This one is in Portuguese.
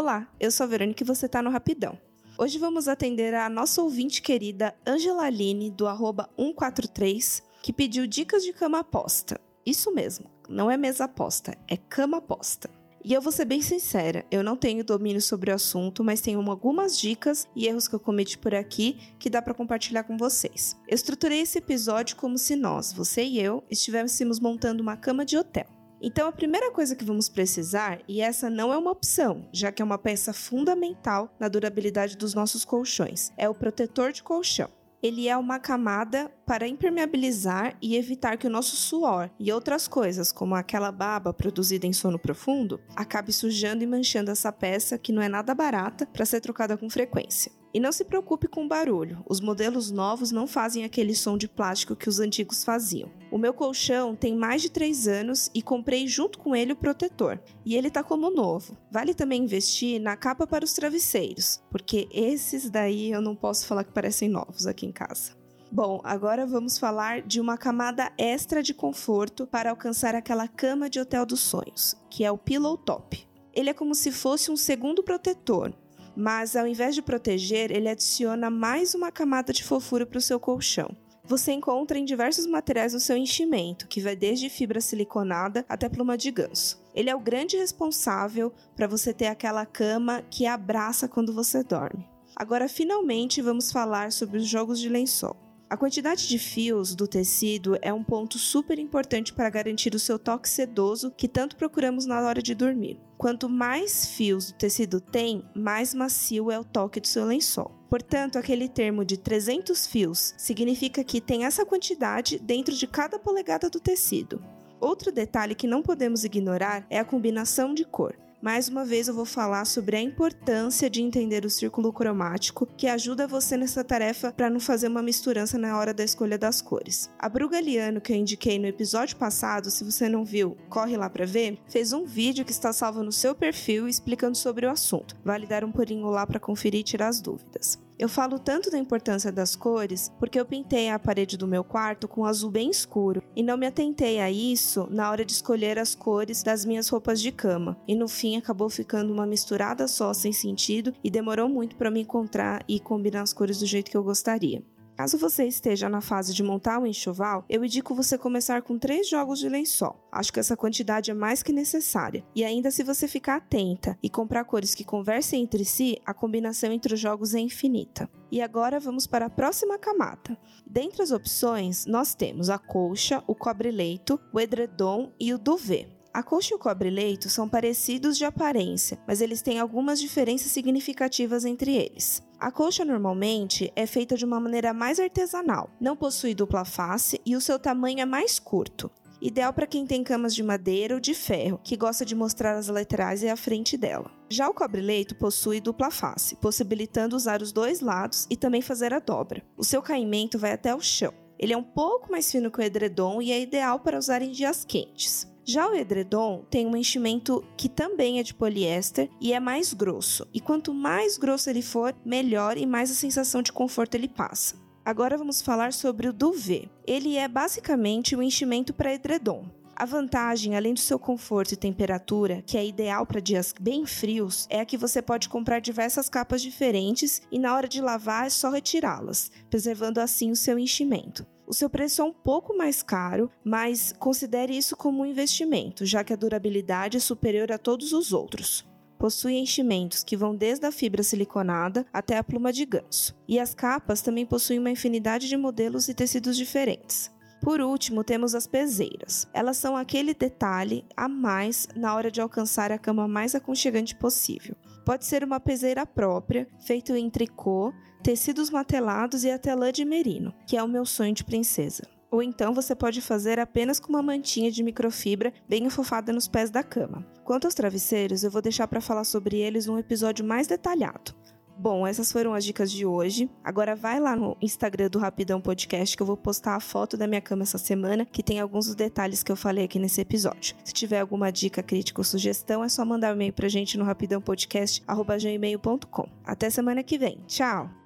Olá, eu sou a Verônica e você está no Rapidão. Hoje vamos atender a nossa ouvinte querida Angela Aline, do arroba 143, que pediu dicas de cama aposta. Isso mesmo, não é mesa aposta, é cama aposta. E eu vou ser bem sincera, eu não tenho domínio sobre o assunto, mas tenho algumas dicas e erros que eu cometi por aqui que dá para compartilhar com vocês. Eu estruturei esse episódio como se nós, você e eu, estivéssemos montando uma cama de hotel. Então, a primeira coisa que vamos precisar, e essa não é uma opção, já que é uma peça fundamental na durabilidade dos nossos colchões, é o protetor de colchão. Ele é uma camada para impermeabilizar e evitar que o nosso suor e outras coisas, como aquela baba produzida em sono profundo, acabe sujando e manchando essa peça que não é nada barata para ser trocada com frequência. E não se preocupe com o barulho, os modelos novos não fazem aquele som de plástico que os antigos faziam. O meu colchão tem mais de 3 anos e comprei junto com ele o protetor, e ele tá como novo. Vale também investir na capa para os travesseiros, porque esses daí eu não posso falar que parecem novos aqui em casa. Bom, agora vamos falar de uma camada extra de conforto para alcançar aquela cama de hotel dos sonhos, que é o Pillow Top. Ele é como se fosse um segundo protetor, mas ao invés de proteger, ele adiciona mais uma camada de fofura para o seu colchão. Você encontra em diversos materiais o seu enchimento, que vai desde fibra siliconada até pluma de ganso. Ele é o grande responsável para você ter aquela cama que abraça quando você dorme. Agora, finalmente, vamos falar sobre os jogos de lençol. A quantidade de fios do tecido é um ponto super importante para garantir o seu toque sedoso que tanto procuramos na hora de dormir. Quanto mais fios o tecido tem, mais macio é o toque do seu lençol. Portanto, aquele termo de 300 fios significa que tem essa quantidade dentro de cada polegada do tecido. Outro detalhe que não podemos ignorar é a combinação de cor. Mais uma vez eu vou falar sobre a importância de entender o círculo cromático, que ajuda você nessa tarefa para não fazer uma misturança na hora da escolha das cores. A Brugaliano, que eu indiquei no episódio passado, se você não viu, corre lá para ver, fez um vídeo que está salvo no seu perfil explicando sobre o assunto. Vale dar um pulinho lá para conferir e tirar as dúvidas. Eu falo tanto da importância das cores porque eu pintei a parede do meu quarto com azul bem escuro e não me atentei a isso na hora de escolher as cores das minhas roupas de cama. E no fim acabou ficando uma misturada só sem sentido e demorou muito para me encontrar e combinar as cores do jeito que eu gostaria. Caso você esteja na fase de montar um enxoval, eu indico você começar com três jogos de lençol. Acho que essa quantidade é mais que necessária. E ainda se você ficar atenta e comprar cores que conversem entre si, a combinação entre os jogos é infinita. E agora vamos para a próxima camada. Dentre as opções, nós temos a colcha, o cobre-leito, o edredom e o duvet. A coxa e o cobre-leito são parecidos de aparência, mas eles têm algumas diferenças significativas entre eles. A coxa normalmente é feita de uma maneira mais artesanal, não possui dupla face e o seu tamanho é mais curto. Ideal para quem tem camas de madeira ou de ferro, que gosta de mostrar as laterais e a frente dela. Já o cobre-leito possui dupla face, possibilitando usar os dois lados e também fazer a dobra. O seu caimento vai até o chão. Ele é um pouco mais fino que o edredom e é ideal para usar em dias quentes. Já o edredom tem um enchimento que também é de poliéster e é mais grosso. E quanto mais grosso ele for, melhor e mais a sensação de conforto ele passa. Agora vamos falar sobre o duvet. Ele é basicamente um enchimento para edredom. A vantagem, além do seu conforto e temperatura, que é ideal para dias bem frios, é que você pode comprar diversas capas diferentes e na hora de lavar é só retirá-las, preservando assim o seu enchimento. O seu preço é um pouco mais caro, mas considere isso como um investimento, já que a durabilidade é superior a todos os outros. Possui enchimentos que vão desde a fibra siliconada até a pluma de ganso. E as capas também possuem uma infinidade de modelos e tecidos diferentes. Por último, temos as peseiras. Elas são aquele detalhe a mais na hora de alcançar a cama mais aconchegante possível. Pode ser uma peseira própria, feita em tricô, tecidos matelados e até lã de merino, que é o meu sonho de princesa. Ou então você pode fazer apenas com uma mantinha de microfibra bem afofada nos pés da cama. Quanto aos travesseiros, eu vou deixar para falar sobre eles num episódio mais detalhado. Bom, essas foram as dicas de hoje. Agora vai lá no Instagram do Rapidão Podcast que eu vou postar a foto da minha cama essa semana, que tem alguns dos detalhes que eu falei aqui nesse episódio. Se tiver alguma dica, crítica ou sugestão, é só mandar um e-mail pra gente no rapidãopodcast@gmail.com. Até semana que vem. Tchau.